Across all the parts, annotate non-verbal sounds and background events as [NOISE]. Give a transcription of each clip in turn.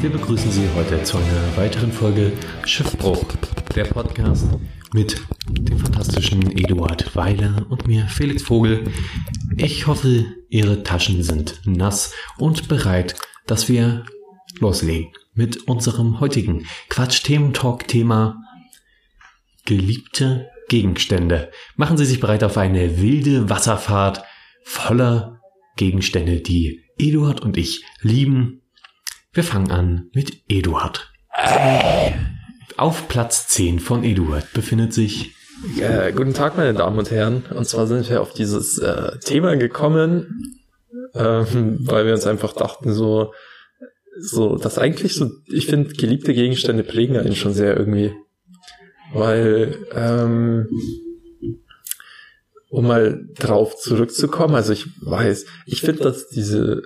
Wir begrüßen Sie heute zu einer weiteren Folge Schiffbruch, der Podcast mit dem fantastischen Eduard Weiler und mir, Felix Vogel. Ich hoffe, Ihre Taschen sind nass und bereit, dass wir loslegen mit unserem heutigen Quatsch-Themen-Talk-Thema geliebte Gegenstände. Machen Sie sich bereit auf eine wilde Wasserfahrt voller Gegenstände, die Eduard und ich lieben. Wir fangen an mit Eduard. Auf Platz 10 von Eduard befindet sich äh, guten Tag, meine Damen und Herren. Und zwar sind wir auf dieses äh, Thema gekommen, ähm, weil wir uns einfach dachten, so, so, dass eigentlich so, ich finde, geliebte Gegenstände prägen einen schon sehr irgendwie. Weil, ähm, um mal drauf zurückzukommen, also ich weiß, ich finde, dass diese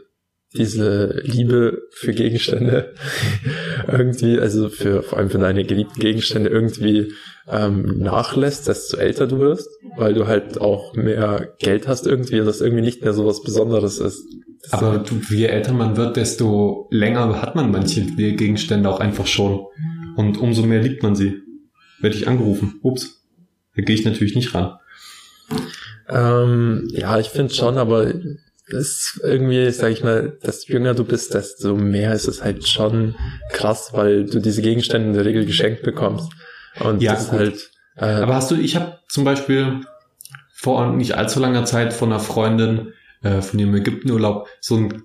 diese Liebe für Gegenstände [LAUGHS] irgendwie, also für vor allem für deine geliebten Gegenstände irgendwie ähm, nachlässt, desto älter du wirst, weil du halt auch mehr Geld hast irgendwie und das irgendwie nicht mehr so was Besonderes ist. Das Aber du, je älter man wird, desto länger hat man manche Gegenstände auch einfach schon. Und umso mehr liebt man sie. Werde ich angerufen. Ups. Da gehe ich natürlich nicht ran. Ähm, ja, ich finde schon, aber ist irgendwie, sag ich mal, desto jünger du bist, desto mehr ist es halt schon krass, weil du diese Gegenstände in der Regel geschenkt bekommst. Und Ja, das ist halt. Äh, Aber hast du, ich habe zum Beispiel vor nicht allzu langer Zeit von einer Freundin äh, von ihrem Ägyptenurlaub so ein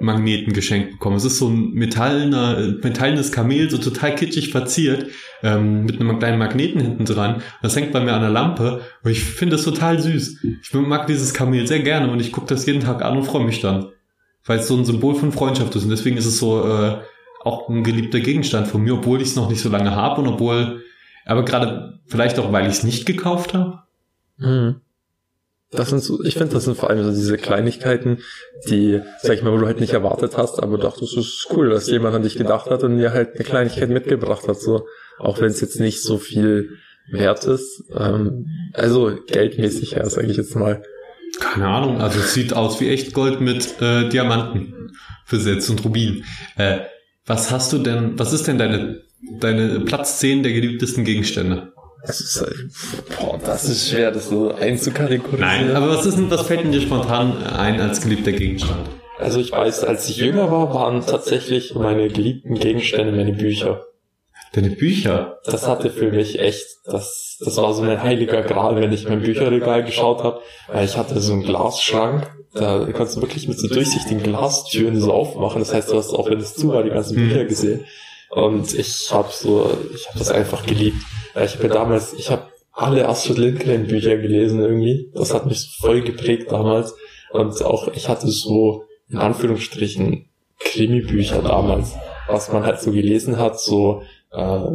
Kamelmagneten geschenkt bekommen. Es ist so ein metallener, metallenes Kamel, so total kitschig verziert, ähm, mit einem kleinen Magneten hinten dran. Das hängt bei mir an der Lampe und ich finde das total süß. Ich mag dieses Kamel sehr gerne und ich gucke das jeden Tag an und freue mich dann. Weil es so ein Symbol von Freundschaft ist und deswegen ist es so äh, auch ein geliebter Gegenstand von mir, obwohl ich es noch nicht so lange habe und obwohl, aber gerade vielleicht auch, weil ich es nicht gekauft habe. Mhm. Das sind so, ich finde, das sind vor allem so diese Kleinigkeiten, die, sag ich mal, wo du halt nicht erwartet hast, aber doch, das ist cool, dass jemand an dich gedacht hat und dir halt eine Kleinigkeit mitgebracht hat, so. Auch wenn es jetzt nicht so viel wert ist. Ähm, also geldmäßig her, sage ich jetzt mal. Keine Ahnung, also es sieht aus wie echt Gold mit äh, Diamanten versetzt und Rubin. Äh, was hast du denn, was ist denn deine, deine Platz 10 der geliebtesten Gegenstände? Das ist, halt, boah, das ist schwer, das so einzukategorisieren. Nein, aber was ist denn, was fällt denn dir spontan ein als geliebter Gegenstand? Also ich weiß, als ich jünger war, waren tatsächlich meine geliebten Gegenstände meine Bücher. Deine Bücher? Das hatte für mich echt, das, das war so mein heiliger Gral, wenn ich mein Bücherregal geschaut habe, weil ich hatte so einen Glasschrank, da kannst du wirklich mit so durchsichtigen Glastüren so aufmachen. Das heißt, du hast auch, wenn es zu war, die ganzen Mhm. Bücher gesehen. Und ich habe so, ich habe das einfach geliebt. Ich habe damals, ich habe alle Astrid Lindgren Bücher gelesen irgendwie. Das hat mich voll geprägt damals. Und auch ich hatte so in Anführungsstrichen Krimi-Bücher damals, was man halt so gelesen hat, so äh,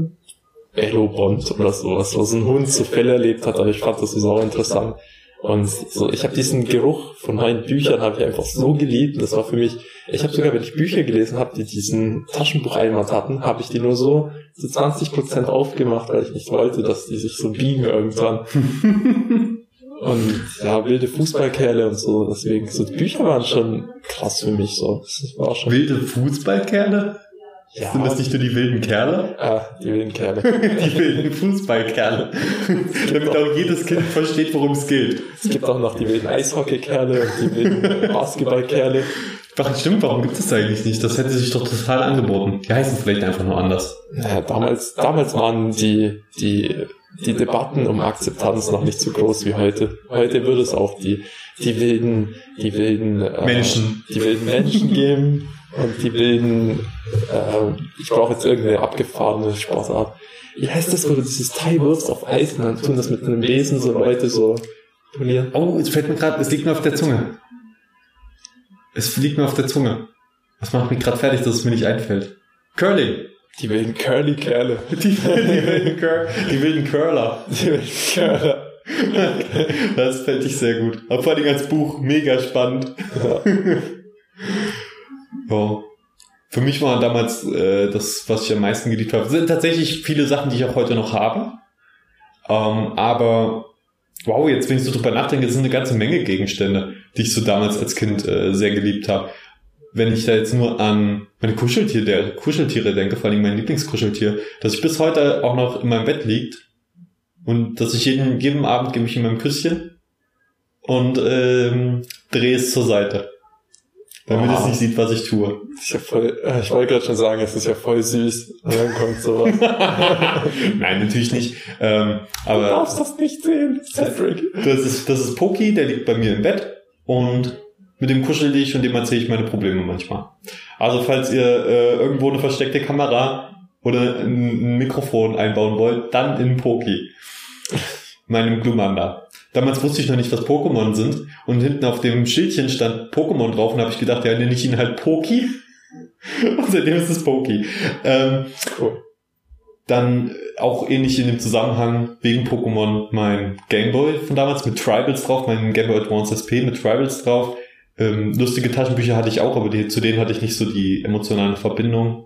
Bond oder sowas, wo so ein Hund so Fälle erlebt hat, aber ich fand das so interessant. Und so, ich habe diesen Geruch von meinen Büchern habe ich einfach so geliebt. Das war für mich, ich habe sogar, wenn ich Bücher gelesen habe, die diesen Taschenbucheinwand hatten, habe ich die nur so zu 20% aufgemacht, weil ich nicht wollte, dass die sich so biegen irgendwann. [LAUGHS] Und ja, wilde Fußballkerle und so, deswegen, so die Bücher waren schon krass für mich so. Das war schon. Wilde Fußballkerle? Ja, Sind das nicht nur die wilden Kerle? Ah, die wilden Kerle. [LAUGHS] Die wilden Fußballkerle. [LAUGHS] [LAUGHS] Damit auch jedes Kind versteht, worum es geht. Es gibt auch noch die wilden Eishockeykerle und die wilden Basketballkerle. Ach, stimmt, warum gibt es das eigentlich nicht? Das hätte sich doch total angeboten. Die heißen vielleicht einfach nur anders. Naja, damals, damals waren die, die, die Debatten um Akzeptanz noch nicht so groß wie heute. Heute würde es auch die, die wilden, die wilden äh, Menschen. die wilden Menschen geben und die wilden, äh, ich brauche jetzt irgendeine abgefahrene Sportart. Wie heißt das, wo du dieses Teil wirfst auf Eis und dann tun das mit einem Besen so Leute so turnieren? Oh, es fällt mir gerade, es liegt mir auf der Zunge. Es liegt mir auf der Zunge. Das macht mich gerade fertig, dass es mir nicht einfällt. Curling. Die wilden Curly-Kerle. Die, [LAUGHS] die, wilden Cur die wilden Curler. Die wilden Kerle. Das fällt ich sehr gut. Aber vor allem als Buch mega spannend. Ja. Für mich war damals äh, das, was ich am meisten geliebt habe, sind tatsächlich viele Sachen, die ich auch heute noch habe. Ähm, aber wow, jetzt wenn ich so drüber nachdenke, das sind eine ganze Menge Gegenstände, die ich so damals als Kind äh, sehr geliebt habe. wenn ich da jetzt nur an meine Kuscheltiere, der Kuscheltiere denke, vor allem mein Lieblingskuscheltier, dass ich bis heute auch noch in meinem Bett liegt und dass ich jeden, jeden Abend gebe ich ihm ein Küsschen und ähm, drehe es zur Seite. Damit wow. es nicht sieht, was ich tue. Ist ja voll, äh, ich wollte gerade schon sagen, es ist ja voll süß. Und dann kommt sowas. [LAUGHS] Nein, natürlich nicht. Ähm, aber du darfst das nicht sehen, Cedric. Das ist, das ist Poki, der liegt bei mir im Bett und mit dem kuschel ich und dem erzähle ich meine Probleme manchmal. Also falls ihr äh, irgendwo eine versteckte Kamera oder ein, Mikrofon einbauen wollt, dann in Poki. Meinem Glumanda. Damals wusste ich noch nicht, was Pokémon sind. Und hinten auf dem Schildchen stand Pokémon drauf und habe ich gedacht, ja, nenne ich ihn halt Poki. [LAUGHS] Und seitdem ist es Poki. Ähm, cool. Dann auch ähnlich in dem Zusammenhang wegen Pokémon mein Gameboy von damals mit Tribals drauf, mein Gameboy Advance SP mit Tribals drauf. Ähm, lustige Taschenbücher hatte ich auch, aber die, zu denen hatte ich nicht so die emotionale Verbindung.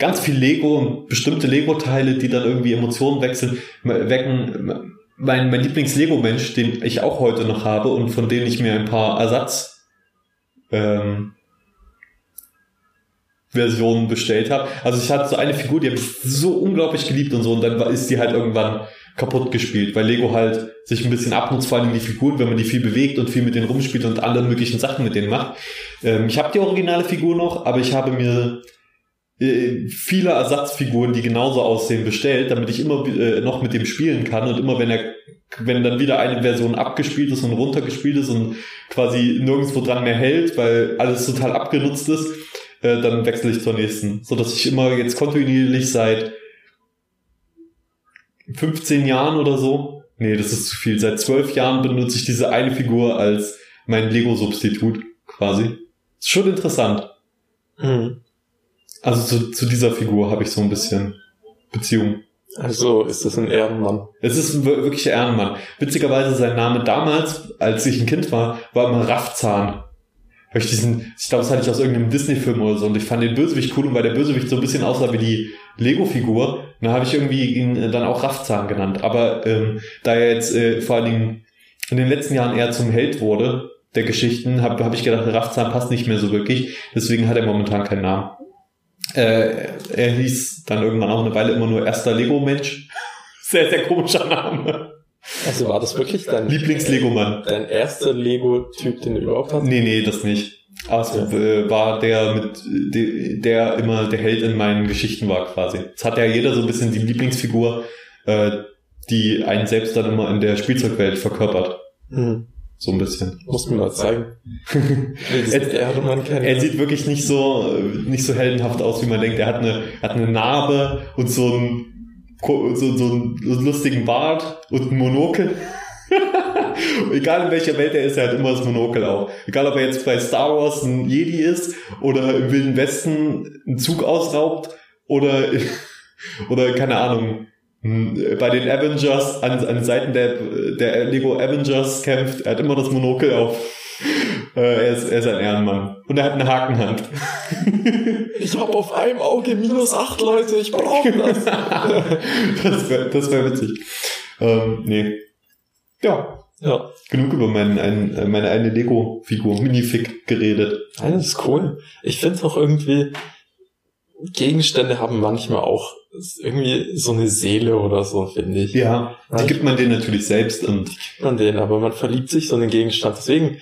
Ganz viel Lego und bestimmte Lego-Teile, die dann irgendwie Emotionen wechseln, wecken. Mein, mein Lieblings-Lego-Mensch, den ich auch heute noch habe und von denen ich mir ein paar Ersatz ähm, Versionen bestellt habe. Also ich hatte so eine Figur, die habe ich so unglaublich geliebt und so und dann ist die halt irgendwann kaputt gespielt, weil Lego halt sich ein bisschen abnutzt, vor allem die Figuren, wenn man die viel bewegt und viel mit denen rumspielt und alle möglichen Sachen mit denen macht. Ähm, ich habe die originale Figur noch, aber ich habe mir äh, viele Ersatzfiguren, die genauso aussehen, bestellt, damit ich immer äh, noch mit dem spielen kann und immer wenn er wenn dann wieder eine Version abgespielt ist und runtergespielt ist und quasi nirgendwo dran mehr hält, weil alles total abgenutzt ist, äh, dann wechsle ich zur nächsten, so dass ich immer jetzt kontinuierlich seit 15 Jahren oder so, nee, das ist zu viel, seit 12 Jahren benutze ich diese eine Figur als mein Lego-Substitut quasi. Ist schon interessant. Mhm. Also zu, zu dieser Figur habe ich so ein bisschen Beziehung. Also ist das ein Ehrenmann? Es ist ein wirklicher Ehrenmann. Witzigerweise sein Name damals, als ich ein Kind war, war immer Raffzahn. Weil ich diesen, ich glaube, das hatte ich aus irgendeinem Disney-Film oder so und ich fand den Bösewicht cool und weil der Bösewicht so ein bisschen aussah wie die Lego-Figur, dann habe ich irgendwie ihn äh, dann auch Raffzahn genannt. Aber ähm, da er jetzt äh, vor allen Dingen in den letzten Jahren eher zum Held wurde der Geschichten, habe hab ich gedacht, Raffzahn passt nicht mehr so wirklich. Deswegen hat er momentan keinen Namen. Äh, er hieß dann irgendwann auch eine Weile immer nur erster Lego-Mensch. [LAUGHS] Sehr, sehr komischer Name. Also war das wirklich dein Lieblings-Lego-Mann? Dein erster Lego-Typ, den du überhaupt hast? Nee, nee, das nicht. Es ja. war der mit, der immer der Held in meinen Geschichten war quasi. Es hat ja jeder so ein bisschen die Lieblingsfigur, äh, die einen selbst dann immer in der Spielzeugwelt verkörpert. Mhm. So ein bisschen. Muss mir mal zeigen. [LAUGHS] er, er, sieht wirklich nicht so, nicht so heldenhaft aus, wie man denkt. Er hat eine, hat eine Narbe und so ein so, so einen lustigen Bart und ein Monokel. [LAUGHS] Egal in welcher Welt er ist, er hat immer das Monokel auch. Egal ob er jetzt bei Star Wars ein Jedi ist oder im Wilden Westen einen Zug ausraubt oder, [LAUGHS] oder keine Ahnung, bei den Avengers an, an Seiten der, der Lego Avengers kämpft. Er hat immer das Monokel auf. [LAUGHS] Äh, er, ist, er ist ein Ehrenmann. Und er hat eine Hakenhand. [LAUGHS] Ich habe auf einem Auge minus acht Leute, ich brauche das. [LAUGHS] das wäre das wär witzig. Ähm, nee. Ja. Ja. Genug über mein, ein, meine eine Lego-Figur, Minifig, geredet. Nein, das ist cool. Ich finde auch irgendwie, Gegenstände haben manchmal auch irgendwie so eine Seele oder so, finde ich. Ja, die gibt man denen natürlich selbst und. Gibt man denen, aber man verliebt sich so in den Gegenstand. Deswegen,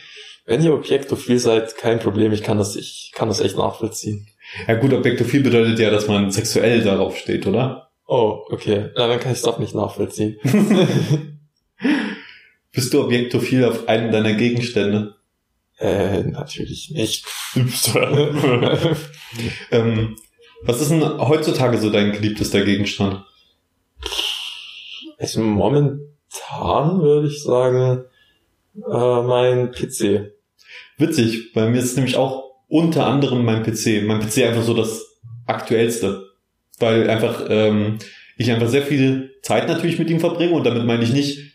wenn ihr objektophil seid, kein Problem, ich kann das, ich kann das echt nachvollziehen. Ja gut, objektophil bedeutet ja, dass man sexuell darauf steht, oder? Oh, okay. Na, dann kann ich es doch nicht nachvollziehen. [LAUGHS] Bist du objektophil auf einen deiner Gegenstände? Äh, natürlich nicht. [LAUGHS] ähm, was ist denn heutzutage so dein geliebtester Gegenstand? Also momentan würde ich sagen, äh, mein PC. Witzig, bei mir ist nämlich auch unter anderem mein PC. Mein PC einfach so das aktuellste. Weil einfach ähm, ich einfach sehr viel Zeit natürlich mit ihm verbringe und damit meine ich nicht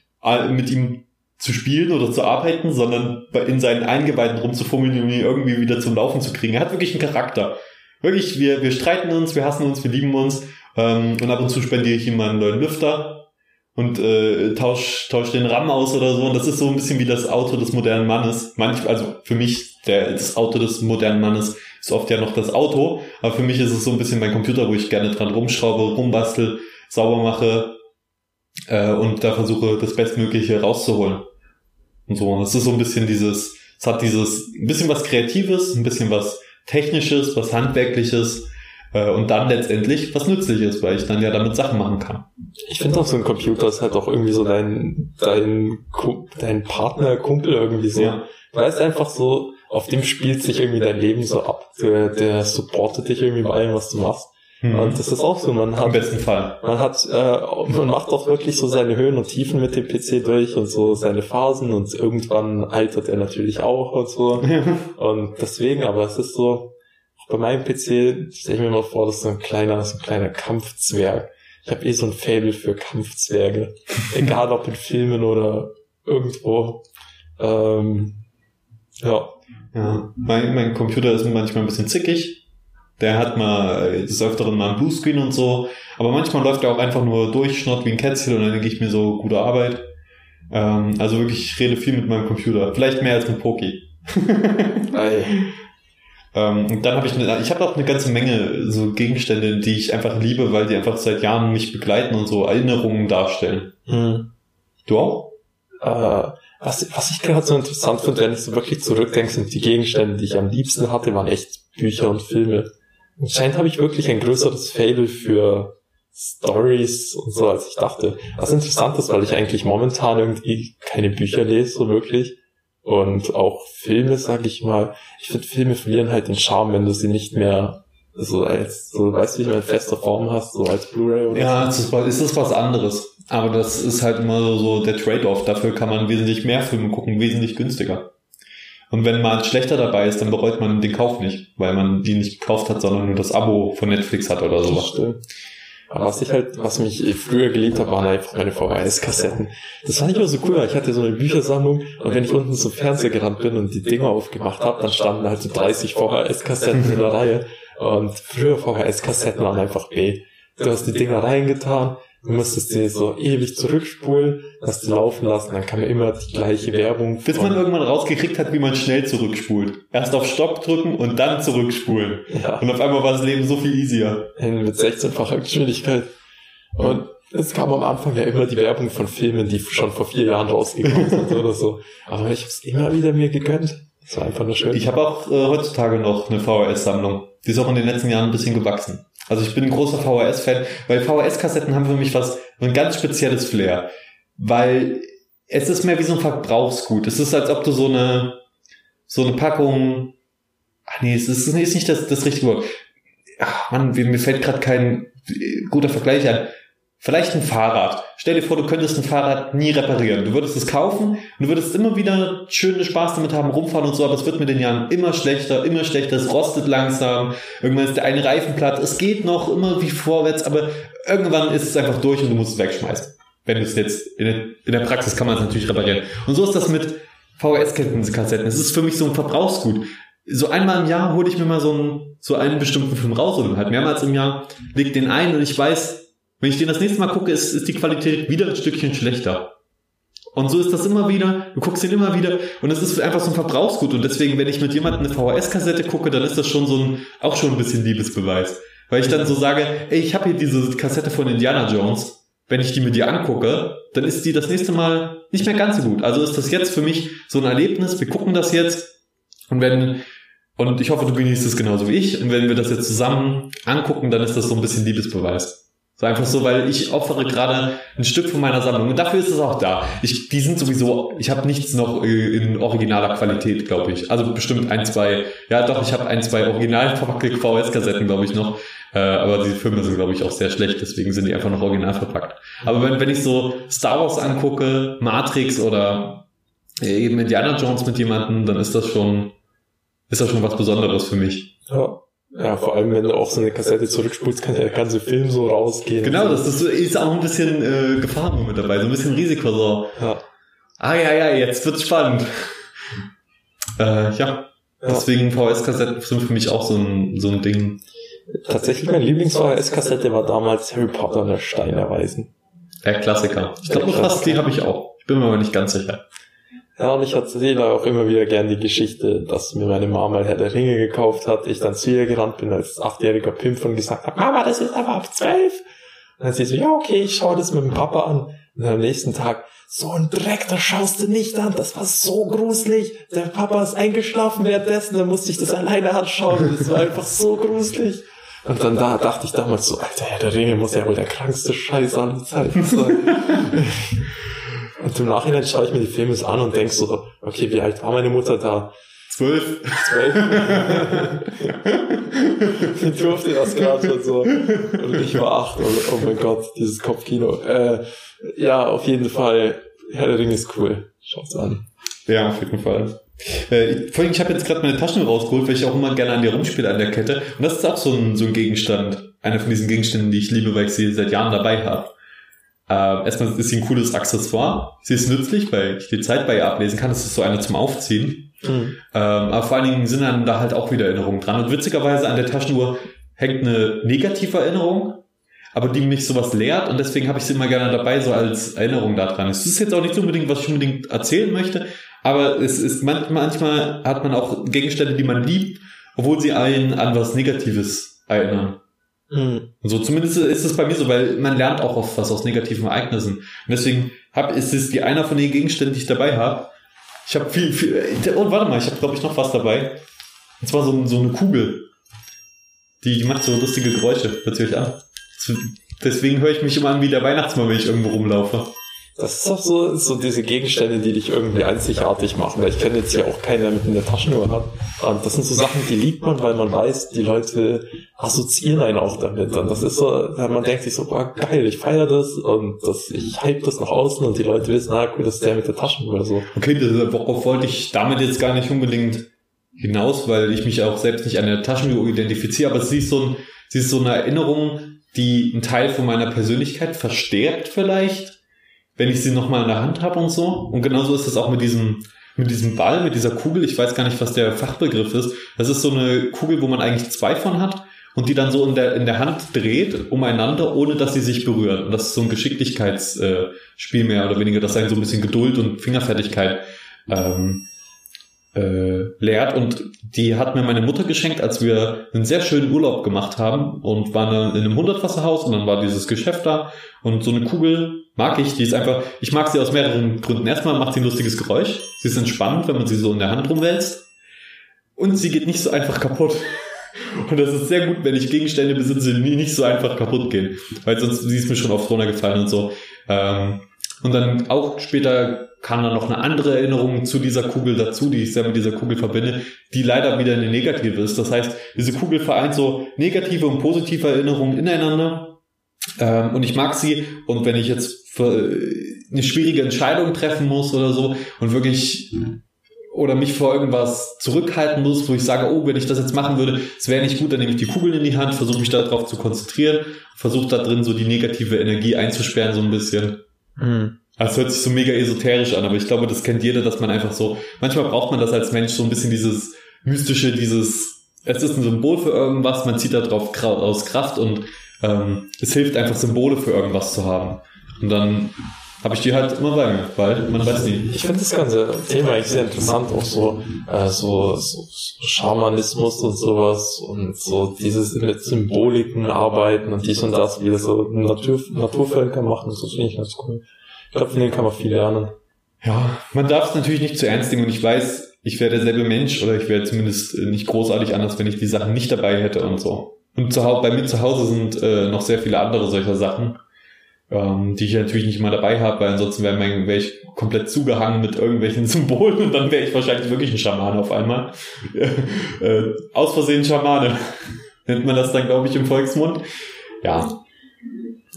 mit ihm zu spielen oder zu arbeiten, sondern in seinen Eingeweiden rumzufummeln, um ihn irgendwie wieder zum Laufen zu kriegen. Er hat wirklich einen Charakter. Wirklich, wir, wir streiten uns, wir hassen uns, wir lieben uns. Ähm, und ab und zu spendiere ich ihm mal einen neuen Lüfter. und äh, tausch, tausch den RAM aus oder so. Und das ist so ein bisschen wie das Auto des modernen Mannes. Manch, also für mich, der, das Auto des modernen Mannes ist oft ja noch das Auto, aber für mich ist es so ein bisschen mein Computer, wo ich gerne dran rumschraube, rumbastel, sauber mache äh, und da versuche, das Bestmögliche rauszuholen. Und so. Und das ist so ein bisschen dieses, es hat dieses, ein bisschen was Kreatives, ein bisschen was Technisches, was Handwerkliches äh, und dann letztendlich was Nützliches, weil ich dann ja damit Sachen machen kann. Ich finde auch so ein Computer ist halt auch irgendwie so dein, dein, dein Partner, Kumpel irgendwie so. Ja. Du weißt einfach so, auf dem spielt sich irgendwie dein Leben so ab. Der, der supportet dich irgendwie bei allem, was du machst. Mhm. Und das ist auch so, man hat. Im besten Fall. Man hat, äh, man macht auch wirklich so seine Höhen und Tiefen mit dem PC durch und so seine Phasen und irgendwann altert er natürlich auch und so. [LAUGHS] und deswegen, aber es ist so, bei meinem PC stelle ich mir mal vor, das ist so ein kleiner, so ein kleiner Kampfzwerg. Ich habe eh so ein Fable für Kampfzwerge. [LAUGHS] Egal ob in Filmen oder irgendwo. Ähm, ja. Ja. Mein, mein Computer ist manchmal ein bisschen zickig. Der hat mal des Öfteren mal ein Bluescreen und so. Aber manchmal läuft er auch einfach nur durch, schnott wie ein Kätzchen und dann denke ich mir so, gute Arbeit. Ähm, also wirklich, ich rede viel mit meinem Computer. Vielleicht mehr als mit Poki. [LAUGHS] Ähm, und dann habe ich, eine, ich habe auch eine ganze Menge so Gegenstände, die ich einfach liebe, weil die einfach seit Jahren mich begleiten und so Erinnerungen darstellen. Mhm. Du auch? Äh, was, was ich gerade so interessant finde, wenn ich so wirklich zurückdenke, sind die Gegenstände, die ich am liebsten hatte, waren echt Bücher und Filme. Anscheinend habe ich wirklich ein größeres Fable für Stories und so, als ich dachte. Was interessant ist, weil ich eigentlich momentan irgendwie keine Bücher lese, so wirklich. Und auch Filme, sag ich mal. Ich finde, Filme verlieren halt den Charme, wenn du sie nicht mehr so als, so, weißt du, wie du in fester Form hast, so als Blu-ray oder Ja, so. ist, ist das was anderes. Aber das ist halt immer so der Trade-off. Dafür kann man wesentlich mehr Filme gucken, wesentlich günstiger. Und wenn mal ein schlechter dabei ist, dann bereut man den Kauf nicht, weil man die nicht gekauft hat, sondern nur das Abo von Netflix hat oder so. Aber was ich halt, was mich früher geliebt habe, waren einfach meine VHS-Kassetten. Das fand ich immer so cool, weil ich hatte so eine Büchersammlung und wenn ich unten zum Fernseher gerannt bin und die Dinger aufgemacht habe, dann standen halt so 30 VHS-Kassetten in der Reihe. Und früher VHS-Kassetten waren einfach B. Du hast die Dinger reingetan, Du musstest die so ewig zurückspulen, hast die laufen lassen, dann kam ja immer die gleiche Werbung. Bis man irgendwann rausgekriegt hat, wie man schnell zurückspult. Erst auf Stopp drücken und dann zurückspulen. Ja. Und auf einmal war das Leben so viel easier. Mit 16-facher Geschwindigkeit. Und es kam am Anfang ja immer die Werbung von Filmen, die schon vor vier Jahren rausgekommen sind oder so. Aber ich habe es immer wieder mir gegönnt. Das war einfach nur schön. Ich habe auch äh, heutzutage noch eine VHS-Sammlung. Die ist auch in den letzten Jahren ein bisschen gewachsen. Also ich bin ein großer VHS-Fan, weil VHS-Kassetten haben für mich was, ein ganz spezielles Flair. Weil es ist mehr wie so ein Verbrauchsgut. Es ist, als ob du so eine, so eine Packung, ach nee, es ist, ist nicht das, das richtige Wort. Ach Mann, mir fällt gerade kein guter Vergleich an. Vielleicht ein Fahrrad. Stell dir vor, du könntest ein Fahrrad nie reparieren. Du würdest es kaufen und du würdest immer wieder schönen Spaß damit haben, rumfahren und so, aber es wird mit den Jahren immer schlechter, immer schlechter, es rostet langsam, irgendwann ist der eine Reifen platt, es geht noch immer wie vorwärts, aber irgendwann ist es einfach durch und du musst es wegschmeißen. Wenn du es jetzt, in der, in der Praxis kann man es natürlich reparieren. Und so ist das mit VHS-Kassetten. Es ist für mich so ein Verbrauchsgut. So einmal im Jahr hole ich mir mal so einen, so einen bestimmten Film raus oder halt mehrmals im Jahr, leg den ein und ich weiß, wenn ich den das nächste Mal gucke, ist, ist die Qualität wieder ein Stückchen schlechter. Und so ist das immer wieder. Du guckst ihn immer wieder und es ist einfach so ein Verbrauchsgut. Und deswegen, wenn ich mit jemandem eine VHS-Kassette gucke, dann ist das schon so ein, auch schon ein bisschen Liebesbeweis. Weil ich dann so sage, ey, ich habe hier diese Kassette von Indiana Jones. Wenn ich die mit dir angucke, dann ist die das nächste Mal nicht mehr ganz so gut. Also ist das jetzt für mich so ein Erlebnis. Wir gucken das jetzt. Und wenn, und ich hoffe, du genießt es genauso wie ich. Und wenn wir das jetzt zusammen angucken, dann ist das so ein bisschen Liebesbeweis. So einfach so, weil ich opfere gerade ein Stück von meiner Sammlung und dafür ist es auch da. Ich, die sind sowieso, ich habe nichts noch äh, in originaler Qualität, glaube ich. Also bestimmt ein, zwei, ja doch, ich habe ein, zwei original verpackte VHS-Kassetten, glaube ich, noch. Äh, aber die Filme sind, glaube ich, auch sehr schlecht, deswegen sind die einfach noch original verpackt. Aber wenn, wenn ich so Star Wars angucke, Matrix oder eben Indiana Jones mit jemandem, dann ist das schon, ist das schon was Besonderes für mich. Ja. Ja, vor allem, wenn du auch so eine Kassette zurückspulst, kann der ganze Film so rausgehen. Genau, das ist, ist auch ein bisschen äh, Gefahr mit dabei, so ein bisschen Risiko so. Ja. Ah ja, ja, jetzt wird's spannend. äh, ja. Deswegen VHS-Kassetten sind für mich auch so ein, so ein Ding. Tatsächlich meine Lieblings-VHS-Kassette war damals Harry Potter und der Stein der Weisen. Der Klassiker. Ich glaube, fast die habe ich auch. Ich bin mir aber nicht ganz sicher. Ja, und ich erzähle auch immer wieder gern die Geschichte, dass mir meine Mama mal Herr der Ringe gekauft hat, ich dann zu ihr gerannt bin als achtjähriger Pimp und gesagt habe, Mama, das ist aber ab zwölf. Und dann sie so, ja, okay, ich schaue das mit dem Papa an. Und am nächsten Tag, so ein Dreck, das schaust du nicht an, das war so gruselig. Der Papa ist eingeschlafen währenddessen, dann musste ich das alleine anschauen. Das war einfach so gruselig. Und dann da dachte ich damals so, Alter, Herr der Ringe muss ja wohl der krankste Scheiß aller Zeiten sein. [LAUGHS] und im Nachhinein schaue ich mir die Filme an und denke so, okay, wie alt war meine Mutter da? Zwölf. Zwölf. Die durfte das gerade schon so. Und ich war acht. Und, oh mein Gott, dieses Kopfkino. Äh, ja, auf jeden Fall. Herr der Ring ist cool. Schaut's an. Ja, auf jeden Fall. Äh, allem, ich habe jetzt gerade meine Taschen rausgeholt, weil ich auch immer gerne an dir rumspiele an der Kette. Und das ist auch so ein, so ein Gegenstand. Einer von diesen Gegenständen, die ich liebe, weil ich sie seit Jahren dabei habe. Äh, erstmal ist sie ein cooles Accessoire. Sie ist nützlich, weil ich die Zeit bei ihr ablesen kann. Das ist so eine zum Aufziehen. Mhm. Ähm, aber vor allen Dingen sind dann da halt auch wieder Erinnerungen dran. Und witzigerweise an der Taschenuhr hängt eine negative Erinnerung, aber die mich sowas lehrt und deswegen habe ich sie immer gerne dabei, so als Erinnerung daran. Es ist jetzt auch nicht unbedingt, was ich unbedingt erzählen möchte, aber es ist manchmal, manchmal hat man auch Gegenstände, die man liebt, obwohl sie einen an was Negatives erinnern. Mhm. So, zumindest ist es bei mir so, weil man lernt auch oft was aus negativen Ereignissen. Und deswegen hab, ist es die einer von den Gegenständen, die ich dabei habe, ich habe viel, viel. Und warte mal, ich habe glaube ich noch was dabei. Und zwar so, so eine Kugel. Die, macht so lustige Geräusche. Hört sie euch an. Deswegen höre ich mich immer an wie der Weihnachtsmann, wenn ich irgendwo rumlaufe. Das ist doch so, so diese Gegenstände, die dich irgendwie einzigartig machen, weil ich kenne jetzt ja auch keiner mit einer Taschenuhr hat. Und das sind so Sachen, die liebt man, weil man weiß, die Leute assoziieren einen auch damit. Und das ist so, man denkt sich so, boah, geil, ich feiere das und das, ich hype das nach außen und die Leute wissen, ah, cool, das ist der mit der Taschenuhr so. Okay, worauf wollte ich damit jetzt gar nicht unbedingt hinaus, weil ich mich auch selbst nicht an der Taschenuhr identifiziere, aber sie ist so ein, sie ist so eine Erinnerung, die einen Teil von meiner Persönlichkeit verstärkt vielleicht wenn ich sie nochmal in der Hand habe und so. Und genauso ist es auch mit diesem, mit diesem Ball, mit dieser Kugel. Ich weiß gar nicht, was der Fachbegriff ist. Das ist so eine Kugel, wo man eigentlich zwei von hat und die dann so in der, in der Hand dreht umeinander, ohne dass sie sich berühren. Und das ist so ein Geschicklichkeitsspiel mehr oder weniger, das einen so ein bisschen Geduld und Fingerfertigkeit ähm, äh, lehrt. Und die hat mir meine Mutter geschenkt, als wir einen sehr schönen Urlaub gemacht haben und waren in einem Hundertwasserhaus und dann war dieses Geschäft da und so eine Kugel mag ich, die ist einfach, ich mag sie aus mehreren Gründen. Erstmal macht sie ein lustiges Geräusch. Sie ist entspannend, wenn man sie so in der Hand rumwälzt. Und sie geht nicht so einfach kaputt. [LAUGHS] Und das ist sehr gut, wenn ich Gegenstände besitze, die nicht so einfach kaputt gehen. Weil sonst, sie ist mir schon oft runtergefallen und so. Ähm, und dann auch später kam dann noch eine andere Erinnerung zu dieser Kugel dazu, die ich sehr mit dieser Kugel verbinde, die leider wieder eine negative ist. Das heißt, diese Kugel vereint so negative und positive Erinnerungen ineinander. Ähm, und ich mag sie. Und wenn ich jetzt für eine schwierige Entscheidung treffen muss oder so und wirklich oder mich vor irgendwas zurückhalten muss, wo ich sage, oh, wenn ich das jetzt machen würde, es wäre nicht gut, dann nehme ich die Kugeln in die Hand, versuche mich darauf zu konzentrieren, versuche da drin so die negative Energie einzusperren so ein bisschen. Mhm. Das hört sich so mega esoterisch an, aber ich glaube, das kennt jeder, dass man einfach so, manchmal braucht man das als Mensch so ein bisschen dieses mystische, dieses, es ist ein Symbol für irgendwas, man zieht da drauf aus Kraft und ähm, es hilft einfach Symbole für irgendwas zu haben. Und dann habe ich die halt immer bei mir, weil man weiß nie. Ich finde das ganze Thema eigentlich sehr interessant, auch so, äh, so, so Schamanismus und sowas und so dieses mit Symboliken arbeiten und dies und das, wie das so Natur, Naturvölker machen, das finde ich ganz cool. Ich glaube, von denen kann man viel lernen. Ja, man darf es natürlich nicht zu ernst nehmen und ich weiß, ich wäre derselbe Mensch oder ich wäre zumindest nicht großartig anders, wenn ich die Sachen nicht dabei hätte und so. Und zu, bei mir zu Hause sind äh, noch sehr viele andere solcher Sachen, ähm, die ich natürlich nicht mal dabei habe, weil ansonsten wäre wär ich komplett zugehangen mit irgendwelchen [LAUGHS] Symbolen und dann wäre ich wahrscheinlich wirklich ein Schaman auf einmal. [LAUGHS] äh, aus Versehen Schamane [LAUGHS] nennt man das dann, glaube ich, im Volksmund. Ja,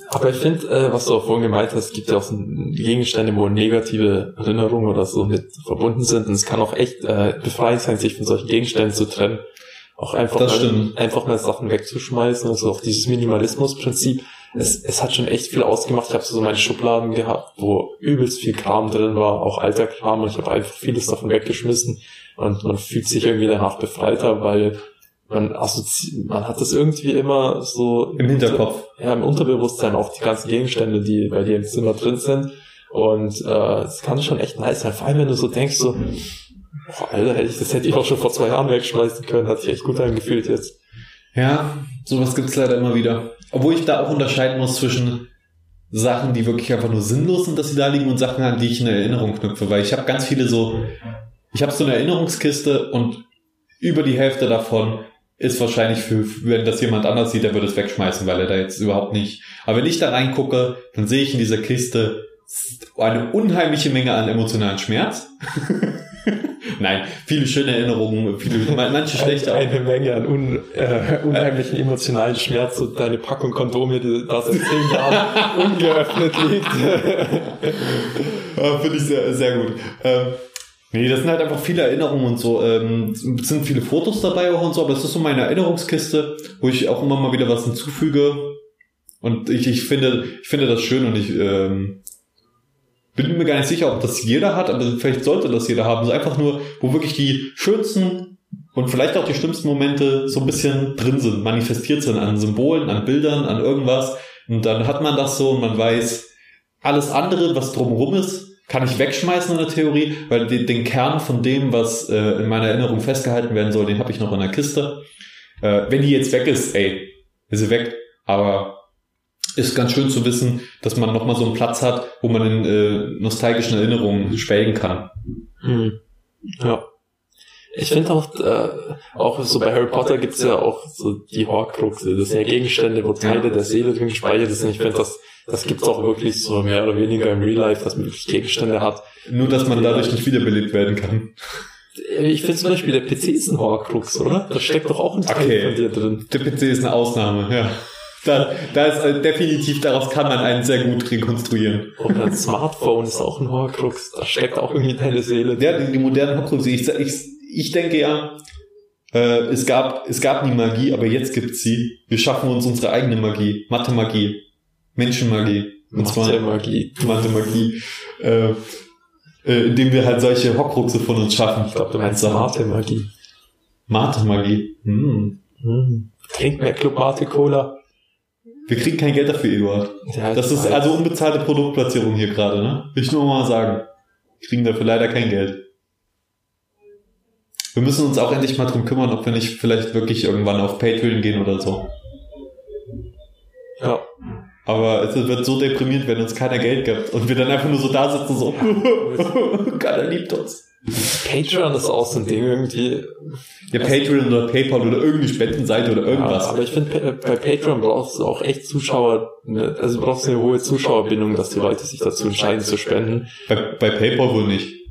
aber ich finde, äh, was du auch vorhin gemeint hast, es gibt ja auch so Gegenstände, wo negative Erinnerungen oder so mit verbunden sind. Und es kann auch echt äh, befreiend sein, sich von solchen Gegenständen zu trennen. Auch einfach, mal, einfach mal Sachen wegzuschmeißen. Also auch dieses Minimalismus-Prinzip. Es, es hat schon echt viel ausgemacht. Ich habe so meine Schubladen gehabt, wo übelst viel Kram drin war, auch alter Kram. Und ich habe einfach vieles davon weggeschmissen. Und man fühlt sich irgendwie danach befreiter, weil man assozi man hat das irgendwie immer so Im Hinterkopf. ja, im Unterbewusstsein auch die ganzen Gegenstände, die bei dir im Zimmer drin sind. Und äh, das kann schon echt nice sein. Vor allem, wenn du so denkst, so, boah, Alter, hätte ich, das hätte ich auch schon vor zwei Jahren wegschmeißen können, hat sich echt gut angefühlt jetzt. Ja, sowas gibt's leider immer wieder. Obwohl ich da auch unterscheiden muss zwischen Sachen, die wirklich einfach nur sinnlos sind, dass sie da liegen und Sachen, an die ich in Erinnerung knüpfe. Weil ich habe ganz viele so, ich habe so eine Erinnerungskiste und über die Hälfte davon ist wahrscheinlich für, wenn das jemand anders sieht, der würde es wegschmeißen, weil er da jetzt überhaupt nicht. Aber wenn ich da reingucke, dann sehe ich in dieser Kiste eine unheimliche Menge an emotionalen Schmerz. [LAUGHS] Nein, viele schöne Erinnerungen, viele, manche schlechte auch. Eine Menge an un, äh, unheimlichen emotionalen Schmerz und deine Packung Kondome, die da seit zehn Jahren [LAUGHS] ungeöffnet liegt. Ja, Finde ich sehr, sehr gut. Ähm, nee, das sind halt einfach viele Erinnerungen und so. Ähm, es sind viele Fotos dabei auch und so, aber das ist so meine Erinnerungskiste, wo ich auch immer mal wieder was hinzufüge. Und ich, ich finde, ich finde das schön und ich ähm, bin mir gar nicht sicher, ob das jeder hat, aber vielleicht sollte das jeder haben. So einfach nur, wo wirklich die schönsten und vielleicht auch die schlimmsten Momente so ein bisschen drin sind, manifestiert sind an Symbolen, an Bildern, an irgendwas. Und dann hat man das so und man weiß, alles andere, was drumherum ist, kann ich wegschmeißen in der Theorie, weil den, den Kern von dem, was äh, in meiner Erinnerung festgehalten werden soll, den habe ich noch in der Kiste. Äh, wenn die jetzt weg ist, ey, ist sie weg. Aber ist ganz schön zu wissen, dass man nochmal so einen Platz hat, wo man in äh, nostalgischen Erinnerungen schwelgen kann. Hm. Ja. Ich finde auch, äh, auch so bei Harry Potter gibt's ja auch so die Horcruxe. Das sind ja Gegenstände, wo Teile der Seele drin gespeichert sind. Ich finde, das, das gibt's auch wirklich so mehr oder weniger im Real Life, dass man wirklich Gegenstände hat. Nur, dass man dadurch nicht wiederbelebt werden kann. Ich finde zum Beispiel, der PC ist ein Horcrux, oder? Da steckt doch auch ein Teil Okay. von dir drin. Der PC ist eine Ausnahme, ja. Da, da ist äh, definitiv, daraus kann man einen sehr gut rekonstruieren. Oder ein Smartphone ist auch ein Horcrux. Da steckt auch irgendwie deine Seele drin. Ja, die, die modernen Horcruxe. Ich, ich, ich denke ja, äh, es gab, es gab nie Magie, aber jetzt gibt's sie. Wir schaffen uns unsere eigene Magie. Mathe-Magie. Menschenmagie. Und zwar Mathe-Magie. Mathe-Magie. Äh, äh, indem wir halt solche Horcruxe von uns schaffen. Ich glaube, du meinst Mate-Magie. Mathe-Magie. Hm. Hm. Trink mehr Club Mate Cola. Wir kriegen kein Geld dafür, Eduard. Ja, Das ist also unbezahlte Produktplatzierung hier gerade, ne? Will ich nur mal sagen. Wir kriegen dafür leider kein Geld. Wir müssen uns auch endlich mal drum kümmern, ob wir nicht vielleicht wirklich irgendwann auf Patreon gehen oder so. Ja. Aber es wird so deprimierend, wenn uns keiner Geld gibt und wir dann einfach nur so da sitzen, so, [LAUGHS] keiner liebt uns. Patreon ist auch so ein Ding irgendwie. Ja, Patreon oder PayPal oder irgendeine Spendenseite oder Ja, irgendwas. aber ich finde, bei Patreon brauchst du auch echt Zuschauer, ne, also du brauchst eine hohe Zuschauerbindung, dass die Leute sich dazu entscheiden zu spenden. Bei, bei PayPal wohl nicht.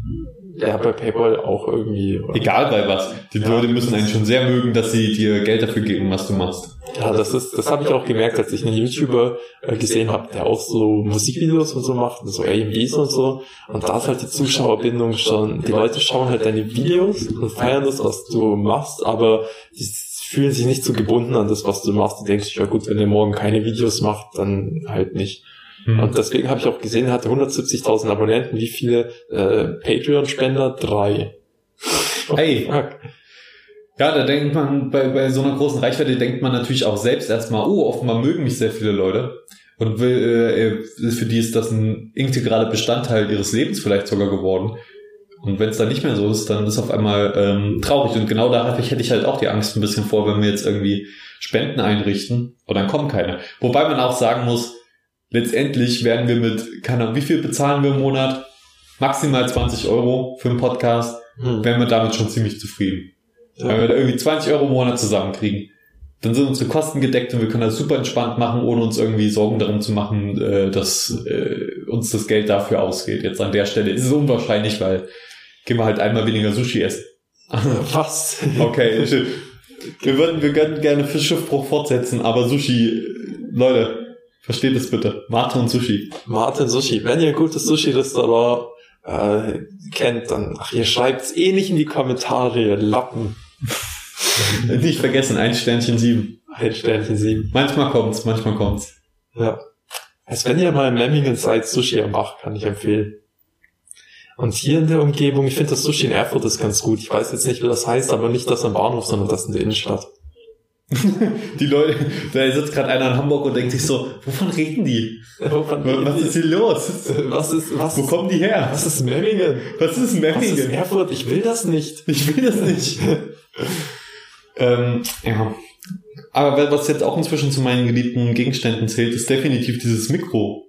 Ja, bei PayPal auch irgendwie. oder? Egal bei was. Die Ja. Leute müssen einen schon sehr mögen, dass sie dir Geld dafür geben, was du machst. Ja, das ist, das habe ich auch gemerkt, als ich einen YouTuber äh, gesehen habe, der auch so Musikvideos und so macht, so AMVs und so. Und da ist halt die Zuschauerbindung schon, die Leute schauen halt deine Videos und feiern das, was du machst, aber die fühlen sich nicht so gebunden an das, was du machst. Die denken sich, ja gut, wenn er morgen keine Videos macht, dann halt nicht. Hm. Und deswegen habe ich auch gesehen, er hatte 170.000 Abonnenten. Wie viele äh, Patreon-Spender? Drei. Ey. Fuck. Ja, da denkt man, bei, bei so einer großen Reichweite denkt man natürlich auch selbst erstmal, oh, offenbar mögen mich sehr viele Leute. Und will, äh, für die ist das ein integraler Bestandteil ihres Lebens vielleicht sogar geworden. Und wenn es dann nicht mehr so ist, dann ist auf einmal ähm, traurig. Und genau da ich, hätte ich halt auch die Angst ein bisschen vor, wenn wir jetzt irgendwie Spenden einrichten und dann kommen keine. Wobei man auch sagen muss, letztendlich werden wir mit, keine Ahnung, wie viel bezahlen wir im Monat? Maximal 20 Euro für einen Podcast, Hm. wären wir damit schon ziemlich zufrieden. Wenn wir Ja. da irgendwie 20 Euro im Monat zusammenkriegen, dann sind unsere Kosten gedeckt und wir können das super entspannt machen, ohne uns irgendwie Sorgen darum zu machen, äh, dass äh, uns das Geld dafür ausgeht. Jetzt an der Stelle ist es unwahrscheinlich, weil gehen wir halt einmal weniger Sushi essen. [LAUGHS] [LAUGHS] Was? Okay, [LAUGHS] wir würden, wir würden gerne für Schiffbruch fortsetzen, aber Sushi, äh, Leute, versteht es bitte. Mate und Sushi. Martin Sushi. Wenn ihr ein gutes Sushi-Restaurant äh, kennt, dann, ach, ihr schreibt's eh nicht in die Kommentare, ihr Lappen. [LAUGHS] Nicht vergessen, ein Sternchen sieben. Ein Sternchen sieben. Manchmal kommt's, manchmal kommt's. Ja. Also wenn ihr mal in Memmingen seid, Sushi am Bach, kann ich empfehlen. Und hier in der Umgebung, ich finde das Sushi in Erfurt ist ganz gut. Ich weiß jetzt nicht, wie das heißt, aber nicht das am Bahnhof, sondern das in der Innenstadt. [LAUGHS] die Leute, da sitzt gerade einer in Hamburg und denkt sich so, wovon reden die? Wovon reden was die? ist hier los? Was ist, was Wo ist, kommen die her? was ist Memmingen? Was ist Was ist Memmingen? Erfurt? Ich will das nicht. Ich will das nicht. [LAUGHS] ähm, ja. Aber was jetzt auch inzwischen zu meinen geliebten Gegenständen zählt, ist definitiv dieses Mikro.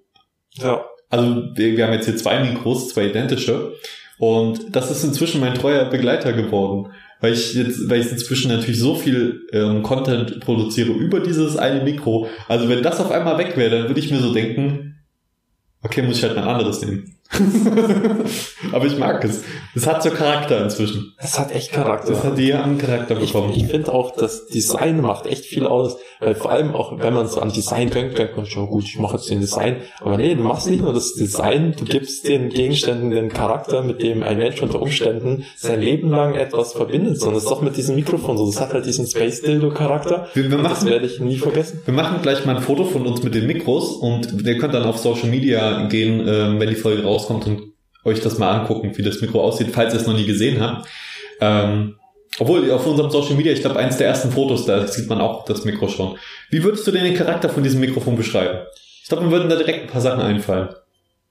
Ja. Also wir, wir haben jetzt hier zwei Mikros, zwei identische. Und das ist inzwischen mein treuer Begleiter geworden. Weil ich jetzt, weil ich inzwischen natürlich so viel ähm, Content produziere über dieses eine Mikro. Also wenn das auf einmal weg wäre, dann würde ich mir so denken, okay, muss ich halt ein anderes nehmen. [LAUGHS] Aber ich mag es. Es hat so Charakter inzwischen. Es hat echt Charakter. Das hat eher einen Charakter Ich, bekommen. ich finde auch, das Design macht echt viel aus, weil vor allem auch, wenn man so an Design denkt, denkt man schon, gut, ich mache jetzt den Design, aber nee, du machst nicht nur das Design, du gibst den Gegenständen den Charakter, mit dem ein Mensch unter Umständen sein Leben lang etwas verbindet, sondern es ist doch mit diesem Mikrofon so, das hat halt diesen Space Dildo Charakter, Wir, wir, und das machen, werde ich nie vergessen. wir machen gleich mal ein Foto von uns mit den Mikros und ihr könnt dann auf Social Media gehen, ähm, wenn die Folge rauskommt und euch das mal angucken, wie das Mikro aussieht, falls ihr es noch nie gesehen habt. Ähm, obwohl auf unserem Social Media, ich glaube, eins der ersten Fotos, da sieht man auch das Mikro schon. Wie würdest du denn den Charakter von diesem Mikrofon beschreiben? Ich glaube, mir würden da direkt ein paar Sachen einfallen.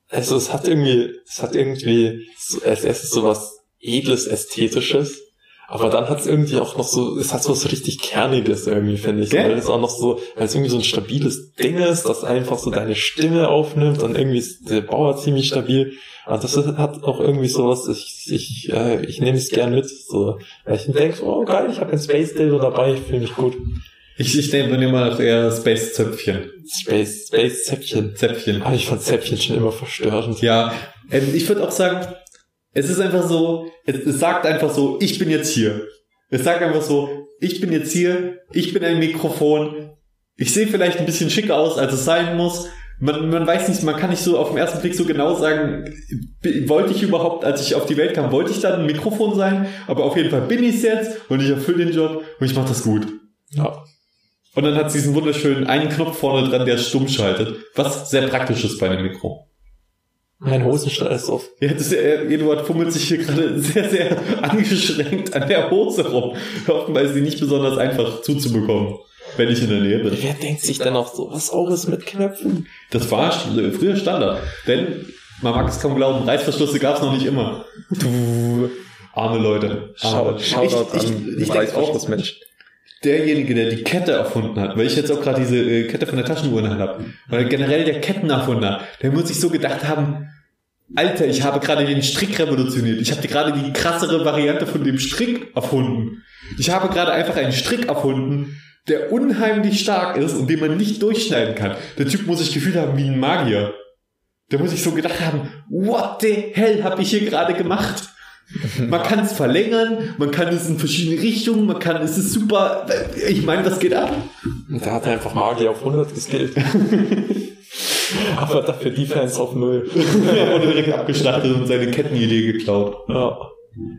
Also es hat irgendwie, es hat irgendwie so, als erstes so was edles, ästhetisches. Aber dann hat es irgendwie auch noch so, es hat so was richtig Kerniges irgendwie, finde ich. Gell? Weil es auch noch so, weil es irgendwie so ein stabiles Ding ist, das einfach so deine Stimme aufnimmt und irgendwie ist der Bauer ziemlich stabil. Und das hat auch irgendwie sowas, ich, ich, äh, ich nehme es gern mit. So, weil ich denke, oh geil, ich habe ein Space Dildo dabei, ich fühle mich gut. Ich, ich denke, wir nehmen mal eher Space-Zöpfchen. Space, Space Zäpfchen. Zäpfchen. Ah, ich fand Zäpfchen schon immer verstörend. Ja, ähm, ich würde auch sagen, es ist einfach so, es, es sagt einfach so, ich bin jetzt hier. Es sagt einfach so, ich bin jetzt hier, ich bin ein Mikrofon. Ich sehe vielleicht ein bisschen schicker aus, als es sein muss. Man, man weiß nicht, man kann nicht so auf den ersten Blick so genau sagen, wollte ich überhaupt, als ich auf die Welt kam, wollte ich dann ein Mikrofon sein, aber auf jeden Fall bin ich es jetzt und ich erfülle den Job und ich mache das gut. Ja. Und dann hat es diesen wunderschönen einen Knopf vorne dran, der stumm schaltet, was sehr praktisch ist bei einem Mikro. Mein Hosenstall ist auf. Ja, das, äh, Eduard fummelt sich hier gerade [LAUGHS] sehr, sehr angeschränkt an der Hose rum. Offenbar ist sie nicht besonders einfach zuzubekommen, wenn ich in der Nähe bin. Wer denkt sich denn auch so, was ist mit Knöpfen? Das war st- früher Standard. Denn, man mag es kaum glauben, Reißverschlüsse gab es noch nicht immer. Du, arme Leute. Arme. ich, ich, ich denke auch, Mensch. Derjenige, der die Kette erfunden hat, weil ich jetzt auch gerade diese äh, Kette von der Taschenuhr in der Hand habe, weil generell der Kettenerfunder, der muss sich so gedacht haben, Alter, ich habe gerade den Strick revolutioniert. Ich habe gerade die krassere Variante von dem Strick erfunden. Ich habe gerade einfach einen Strick erfunden, der unheimlich stark ist und den man nicht durchschneiden kann. Der Typ muss sich gefühlt haben wie ein Magier. Der muss sich so gedacht haben, what the hell habe ich hier gerade gemacht? [LAUGHS] Man kann es verlängern, man kann es in verschiedene Richtungen, man kann, es ist super. Ich meine, was geht ab? Der hat einfach Magier auf 100 geskillt. [LAUGHS] Aber dafür Defense auf Null. [LAUGHS] Er wurde direkt abgeschlachtet und seine Kettenidee geklaut. Ja.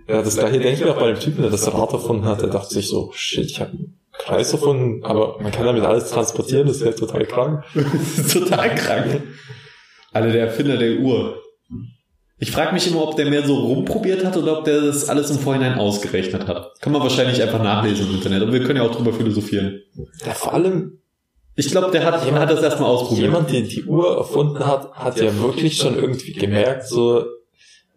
Ja, das gleiche denke ich mir auch bei dem Typen, der das Rad erfunden hat. Der dachte sich so, shit, ich habe einen Kreis erfunden, aber man kann damit alles transportieren, das ist ja total krank. Das ist total krank. Alter, der Erfinder der Uhr. Ich frage mich immer, ob der mehr so rumprobiert hat oder ob der das alles im Vorhinein ausgerechnet hat. Kann man wahrscheinlich einfach nachlesen im Internet, aber wir können ja auch drüber philosophieren. Ja, vor allem, Ich glaube, der hat, jemand hat das erstmal ausprobiert. jemand, der die Uhr erfunden hat, hat ja wirklich schon irgendwie gemerkt, so,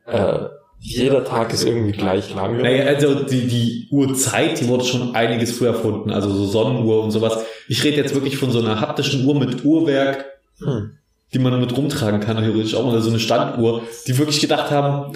äh, jeder Tag ist irgendwie gleich lang. Naja, also die, die Uhrzeit, die wurde schon einiges früher erfunden, also so Sonnenuhr und sowas. Ich rede jetzt wirklich von so einer haptischen Uhr mit Uhrwerk, Hm. Die man damit rumtragen kann, theoretisch auch, oder so eine Standuhr, die wirklich gedacht haben,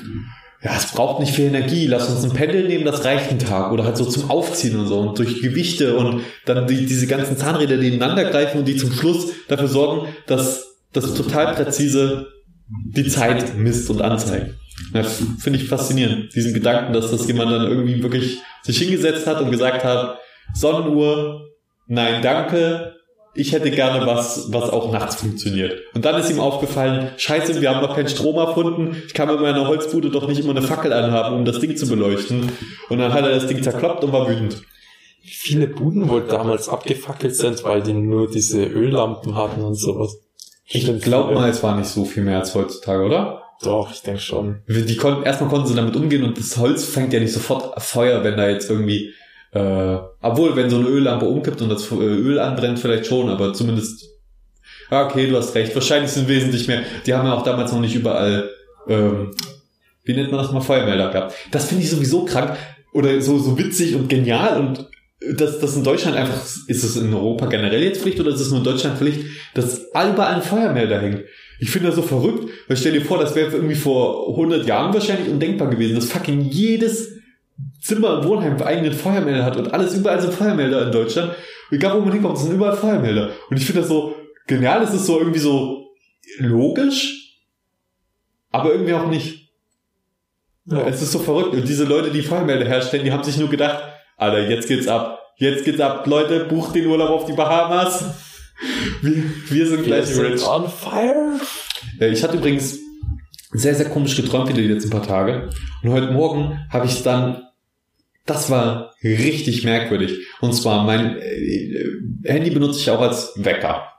ja, es braucht nicht viel Energie, lass uns ein Pendel nehmen, das reicht einen Tag, oder halt so zum Aufziehen und so, und durch Gewichte und dann die, diese ganzen Zahnräder, die ineinander greifen und die zum Schluss dafür sorgen, dass das total präzise die Zeit misst und anzeigt. Ja, Finde ich faszinierend, diesen Gedanken, dass das jemand dann irgendwie wirklich sich hingesetzt hat und gesagt hat, Sonnenuhr, nein, danke, ich hätte gerne was, was auch nachts funktioniert. Und dann ist ihm aufgefallen, scheiße, wir haben noch keinen Strom erfunden, ich kann mit meiner Holzbude doch nicht immer eine Fackel anhaben, um das Ding zu beleuchten. Und dann hat er das Ding zerkloppt und war wütend. Wie viele Buden wohl damals abgefackelt sind, weil die nur diese Öllampen hatten und sowas. Ich glaube mal, es war nicht so viel mehr als heutzutage, oder? Doch, ich denke schon. Die konnten, erstmal konnten sie damit umgehen und das Holz fängt ja nicht sofort Feuer, wenn da jetzt irgendwie Äh, obwohl, wenn so eine Öllampe umkippt und das äh, Öl anbrennt, vielleicht schon, aber zumindest. Okay, du hast recht. Wahrscheinlich sind wesentlich mehr. Die haben ja auch damals noch nicht überall, ähm, wie nennt man das mal, Feuermelder gehabt. Das finde ich sowieso krank oder so, so witzig und genial und dass das in Deutschland einfach, ist es in Europa generell jetzt Pflicht oder ist es nur in Deutschland Pflicht, dass überall ein Feuermelder hängt? Ich finde das so verrückt, weil stell dir vor, das wäre irgendwie vor 100 Jahren wahrscheinlich undenkbar gewesen, dass fucking jedes Zimmer im Wohnheim eigenen Feuermelder hat und alles überall sind Feuermelder in Deutschland. Und egal wo man hinkommt, sind überall Feuermelder. Und ich finde das so genial, es ist so irgendwie so logisch, aber irgendwie auch nicht. Ja. Es ist so verrückt. Und diese Leute, die Feuermelder herstellen, die haben sich nur gedacht, Alter, jetzt geht's ab. Jetzt geht's ab. Leute, bucht den Urlaub auf die Bahamas. [LAUGHS] Wir, wir sind gleich wir rich. on fire. Ich hatte übrigens sehr, sehr komisch geträumt wieder die letzten paar Tage. Und heute Morgen habe ich dann, das war richtig merkwürdig. Und zwar, mein äh, Handy benutze ich auch als Wecker.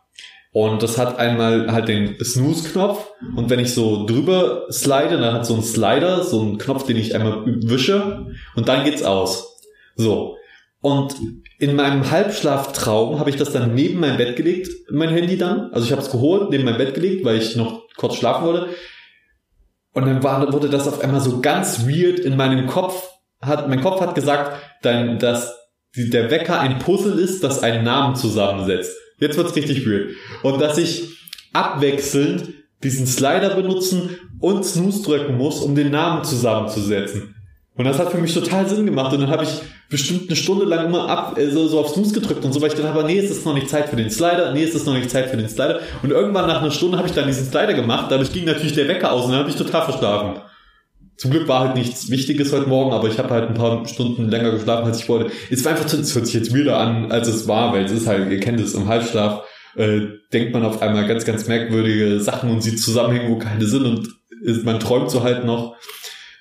Und das hat einmal halt den Snooze-Knopf. Und wenn ich so drüber slide, dann hat so ein Slider, so ein Knopf, den ich einmal wische. Und dann geht's aus. So. Und in meinem Halbschlaftraum habe ich das dann neben mein Bett gelegt, mein Handy dann. Also ich habe es geholt, neben mein Bett gelegt, weil ich noch kurz schlafen wollte. Und dann war, wurde das auf einmal so ganz weird in meinem Kopf. Hat, mein Kopf hat gesagt, dann, dass der Wecker ein Puzzle ist, das einen Namen zusammensetzt. Jetzt wird's richtig weird. Und dass ich abwechselnd diesen Slider benutzen und Snooze drücken muss, um den Namen zusammenzusetzen. Und das hat für mich total Sinn gemacht. Und dann habe ich bestimmt eine Stunde lang immer ab, äh, so, so auf Snooze gedrückt und so, weil ich gedacht habe, nee, es ist noch nicht Zeit für den Slider, nee, es ist noch nicht Zeit für den Slider. Und irgendwann nach einer Stunde habe ich dann diesen Slider gemacht, dadurch ging natürlich der Wecker aus und dann habe ich total verschlafen. Zum Glück war halt nichts Wichtiges heute Morgen, aber ich habe halt ein paar Stunden länger geschlafen, als ich wollte. Es war einfach, es hört sich jetzt wieder an, als es war, weil es ist halt, ihr kennt es im Halbschlaf, äh, denkt man auf einmal ganz, ganz merkwürdige Sachen und sieht Zusammenhänge, wo keine sind und ist, man träumt so halt noch.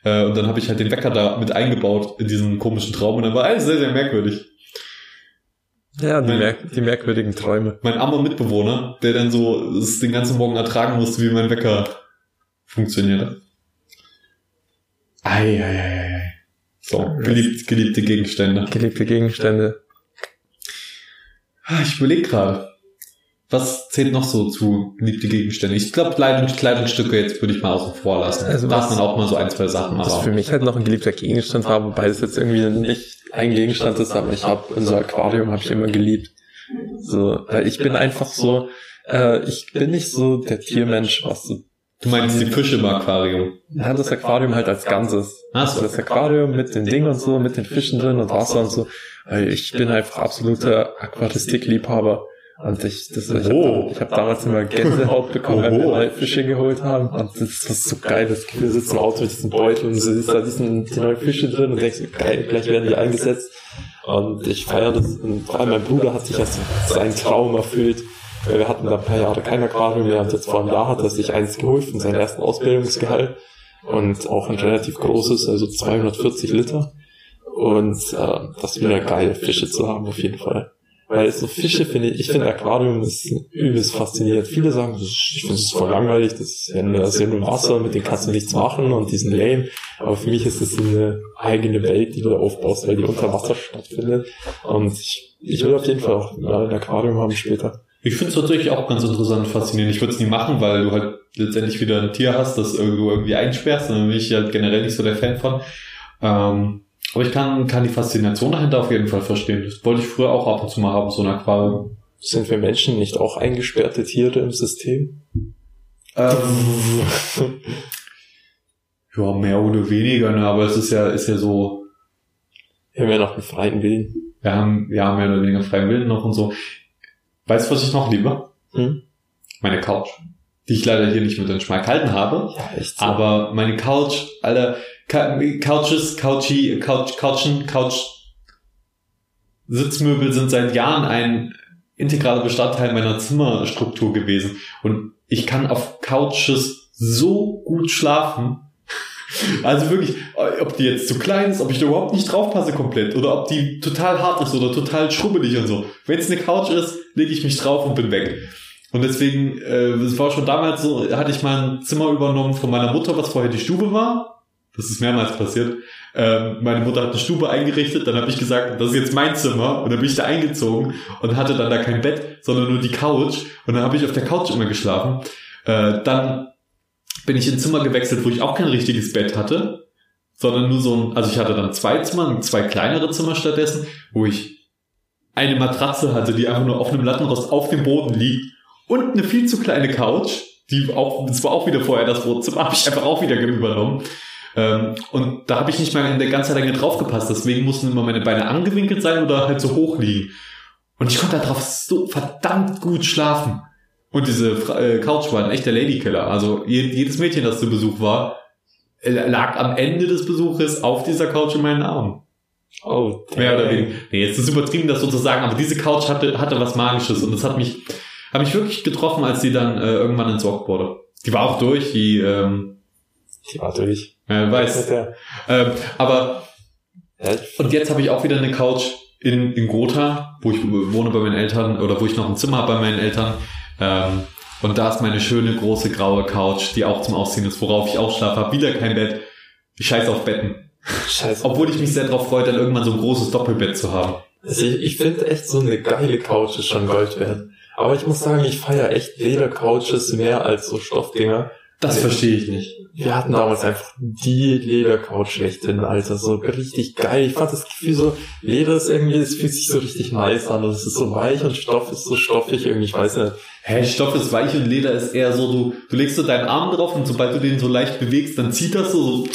Äh, und dann habe ich halt den Wecker da mit eingebaut in diesen komischen Traum und dann war alles sehr, sehr merkwürdig. Ja, die, mein, merk die merkwürdigen Träume. Mein armer Mitbewohner, der dann so es den ganzen Morgen ertragen musste, wie mein Wecker funktioniert. Ei, ei, ei, ei. So, geliebt, geliebte Gegenstände. Geliebte Gegenstände. Ah, ich überlege gerade. Was zählt noch so zu geliebte Gegenstände? Ich glaube, Kleidung, Kleidungsstücke jetzt würde ich mal außen vor lassen. Also Darf man auch mal so ein, zwei Sachen machen. Was für mich halt noch ein geliebter Gegenstand war, wobei es jetzt irgendwie nicht ein Gegenstand ist, aber ich habe unser Aquarium habe ich immer geliebt. So, weil ich bin einfach so, äh, ich bin nicht so der Tiermensch, was so Du meinst die Fische im Aquarium? Ja, das Aquarium halt als Ganzes. Ach so. Das Aquarium mit den Dingen und so, mit den Fischen drin und Wasser und so. Weil ich bin einfach absoluter Aquaristikliebhaber. Und ich, das, ich oh. habe hab damals immer Gänsehaut bekommen, wenn wir neue Fische geholt haben. Und das war so geil, das Gefühl, sitzt im Auto mit diesem Beutel und siehst da diesen, die neuen Fische drin und denkst, geil, gleich werden die eingesetzt. Und ich feiere das. Und vor allem mein Bruder hat sich erst seinen Traum erfüllt. Wir hatten da ein paar Jahre kein Aquarium mehr und jetzt vor einem Jahr hat er sich eins geholt von seinem ersten Ausbildungsgehalt. Und auch ein relativ großes, also 240 Liter. Und äh, das wäre geil, Fische zu haben auf jeden Fall. Weil so Fische finde ich, ich finde Aquarium ist übelst faszinierend. Viele sagen, ich finde es voll langweilig, das ist ja nur, das ist Wasser, mit dem kannst du nichts machen und die sind lame. Aber für mich ist es eine eigene Welt, die du aufbaust, weil die unter Wasser stattfindet. Und ich, ich will auf jeden Fall auch ein Aquarium haben später. Ich finde es tatsächlich auch ganz interessant und faszinierend. Ich würde es nie machen, weil du halt letztendlich wieder ein Tier hast, das du irgendwie einsperrst. Und dann bin ich halt generell nicht so der Fan von. Ähm, aber ich kann, kann die Faszination dahinter auf jeden Fall verstehen. Das wollte ich früher auch ab und zu mal haben, so ein Aquarium. Sind wir Menschen nicht auch eingesperrte Tiere im System? Ähm, ja, mehr oder weniger, ne? aber es ist ja, ist ja so. Wir haben ja noch einen freien Willen. Wir haben, ja, mehr oder weniger freien Willen noch und so. Weißt du, was ich noch liebe? Hm? Meine Couch. Die ich leider hier nicht mit den Schmack halten habe. Ja, echt so. Aber meine Couch, Alter, Couches, Couchy, Couch, Couchen, Couch, Sitzmöbel sind seit Jahren ein integraler Bestandteil meiner Zimmerstruktur gewesen. Und ich kann auf Couches so gut schlafen. Also wirklich, ob die jetzt zu klein ist, ob ich da überhaupt nicht draufpasse komplett oder ob die total hart ist oder total schrubbelig und so. Wenn es eine Couch ist, lege ich mich drauf und bin weg. Und deswegen, äh, es war schon damals so, hatte ich mal ein Zimmer übernommen von meiner Mutter, was vorher die Stube war. Das ist mehrmals passiert. Ähm, meine Mutter hat eine Stube eingerichtet, dann habe ich gesagt, das ist jetzt mein Zimmer und dann bin ich da eingezogen und hatte dann da kein Bett, sondern nur die Couch und dann habe ich auf der Couch immer geschlafen. Äh, dann bin ich ins Zimmer gewechselt, wo ich auch kein richtiges Bett hatte, sondern nur so ein, also ich hatte dann zwei Zimmer, zwei kleinere Zimmer stattdessen, wo ich eine Matratze hatte, die einfach nur auf einem Lattenrost auf dem Boden liegt und eine viel zu kleine Couch, die auch, das war auch wieder vorher das Wohnzimmer, [LAUGHS] habe ich einfach auch wieder übernommen. Ähm, und da habe ich nicht mal in der ganzen Länge draufgepasst. Deswegen mussten immer meine Beine angewinkelt sein oder halt so hoch liegen. Und ich konnte darauf so verdammt gut schlafen. Und diese äh, Couch war ein echter Ladykiller. Also jedes Mädchen, das zu Besuch war, äh, lag am Ende des Besuches auf dieser Couch in meinen Armen. Oh, damn. Mehr oder weniger. Nee, jetzt ist übertrieben, das sozusagen, aber diese Couch hatte, hatte was Magisches und das hat mich, hat mich wirklich getroffen, als sie dann äh, irgendwann entsorgt wurde. Die war auch durch, die, ähm, die war durch. Ja, weiß. Ähm, aber und jetzt habe ich auch wieder eine Couch in, in Gotha, wo ich wohne bei meinen Eltern oder wo ich noch ein Zimmer habe bei meinen Eltern. Ähm, und da ist meine schöne große graue Couch, die auch zum Ausziehen ist, worauf ich auch schlafe. Hab wieder kein Bett. Ich scheiß auf Betten. Scheiße. Obwohl ich mich sehr darauf freue, dann irgendwann so ein großes Doppelbett zu haben. Also ich, ich finde echt so eine geile Couch ist schon Gold wert. Aber ich muss sagen, ich feiere echt Ledercouches mehr als so Stoffdinger. Das verstehe ich nicht. Wir hatten damals einfach die Ledercouch schlechthin, Alter. So richtig geil. Ich fand das Gefühl so, Leder ist irgendwie, es fühlt sich so richtig nice an. Und es ist so weich und Stoff ist so stoffig irgendwie, ich weiß nicht. Hä, Stoff ist weich und Leder ist eher so, du, du legst so deinen Arm drauf und sobald du den so leicht bewegst, dann zieht das so, so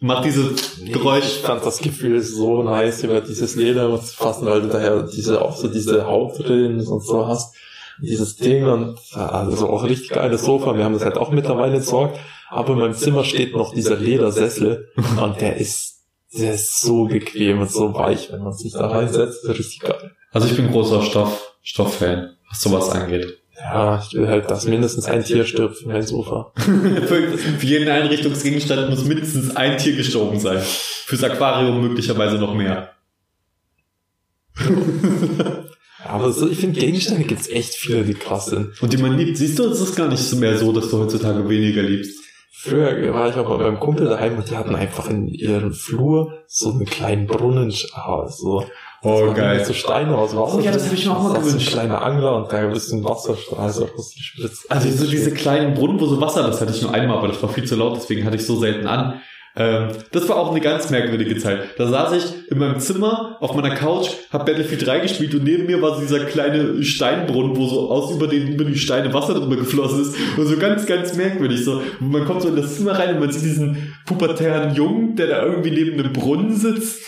macht dieses nee, Geräusch. Ich fand das Gefühl so nice über dieses Leder und fassen, weil du daher diese, auch so diese Haut drin und so hast dieses Ding und also auch richtig geiles Sofa. Wir haben das halt auch mittlerweile entsorgt. Aber in meinem Zimmer steht noch dieser Ledersessel und der ist, der ist so bequem und so weich, wenn man sich da reinsetzt. Das ist richtig geil. Also ich bin großer Stoff, Stofffan, was sowas angeht. Ja, ich will halt, dass mindestens ein Tier stirbt für mein Sofa. für jeden Einrichtungsgegenstand muss mindestens ein Tier gestorben sein. Fürs Aquarium möglicherweise noch mehr. [LAUGHS] Aber so, ich finde, Gegenstände gibt's echt viele, die krass sind. Und die man liebt. Siehst du, es ist gar nicht mehr so, dass du heutzutage weniger liebst. Früher war ich aber beim Kumpel daheim und die hatten einfach in ihrem Flur so einen kleinen Brunnen, so. Oh, geil. So Steine aus Wasser. Oh ja, das habe ich mir auch mal gewünscht. So ein kleiner Angler und da ein bisschen Wasserstrahl, so spitz. Also so diese kleinen Brunnen, wo so Wasser, das hatte ich nur einmal, aber das war viel zu laut, deswegen hatte ich so selten an. Ähm, das war auch eine ganz merkwürdige Zeit. Da saß ich in meinem Zimmer auf meiner Couch, hab Battlefield 3 gespielt und neben mir war so dieser kleine Steinbrunnen, wo so aus über, den, über die Steine Wasser drüber geflossen ist. Und so ganz, ganz merkwürdig. So, man kommt so in das Zimmer rein und man sieht diesen pubertären Jungen, der da irgendwie neben einem Brunnen sitzt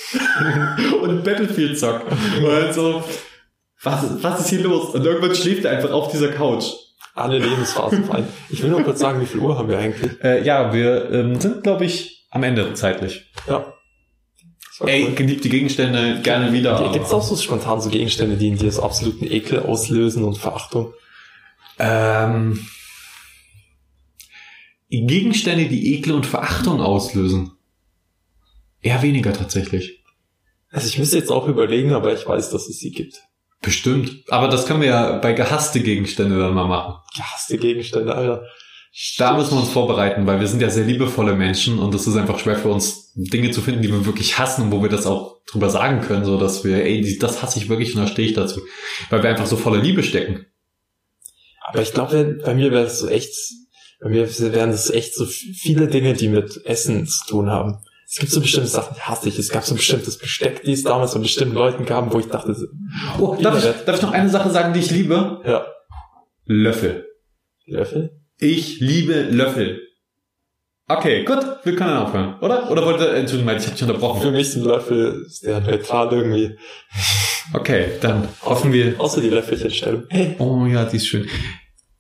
[LAUGHS] und Battlefield zockt. Und so, was, was ist hier los? Und irgendwann schläft er einfach auf dieser Couch alle Lebensphasen fein. Ich will nur kurz sagen, wie viel Uhr haben wir eigentlich? Äh, ja, wir ähm, sind, glaube ich, am Ende zeitlich. Ja. Ey, cool. geliebte Gegenstände gerne wieder. Gibt es auch so spontan so Gegenstände, die in dir so absoluten Ekel auslösen und Verachtung? Ähm, Gegenstände, die Ekel und Verachtung auslösen. Eher weniger tatsächlich. Also ich müsste jetzt auch überlegen, aber ich weiß, dass es sie gibt. Bestimmt. Aber das können wir ja bei gehasste Gegenstände dann mal machen. Gehasste Gegenstände, Alter. Da müssen wir uns vorbereiten, weil wir sind ja sehr liebevolle Menschen und es ist einfach schwer für uns, Dinge zu finden, die wir wirklich hassen und wo wir das auch drüber sagen können, so dass wir, ey, das hasse ich wirklich und da stehe ich dazu. Weil wir einfach so voller Liebe stecken. Aber ich glaube, bei mir wäre es so echt, bei mir wären das echt so viele Dinge, die mit Essen zu tun haben. Es gibt so bestimmte Sachen, die hasse ich. Es gab so ein bestimmtes Besteck, die es damals von bestimmten Leuten gab, wo ich dachte, oh, darf ich, darf ich noch eine Sache sagen, die ich liebe? Ja. Löffel. Löffel? Ich liebe Löffel. Okay, gut, wir können aufhören, oder? Oder wollte, Entschuldigung, ich habe dich unterbrochen. Für mich sind Löffel sehr neutral irgendwie. Okay, dann hoffen wir. Außer die Löffelchenstellung. Oh ja, die ist schön.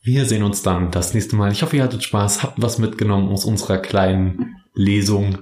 Wir sehen uns dann das nächste Mal. Ich hoffe, ihr hattet Spaß, habt was mitgenommen aus unserer kleinen Lesung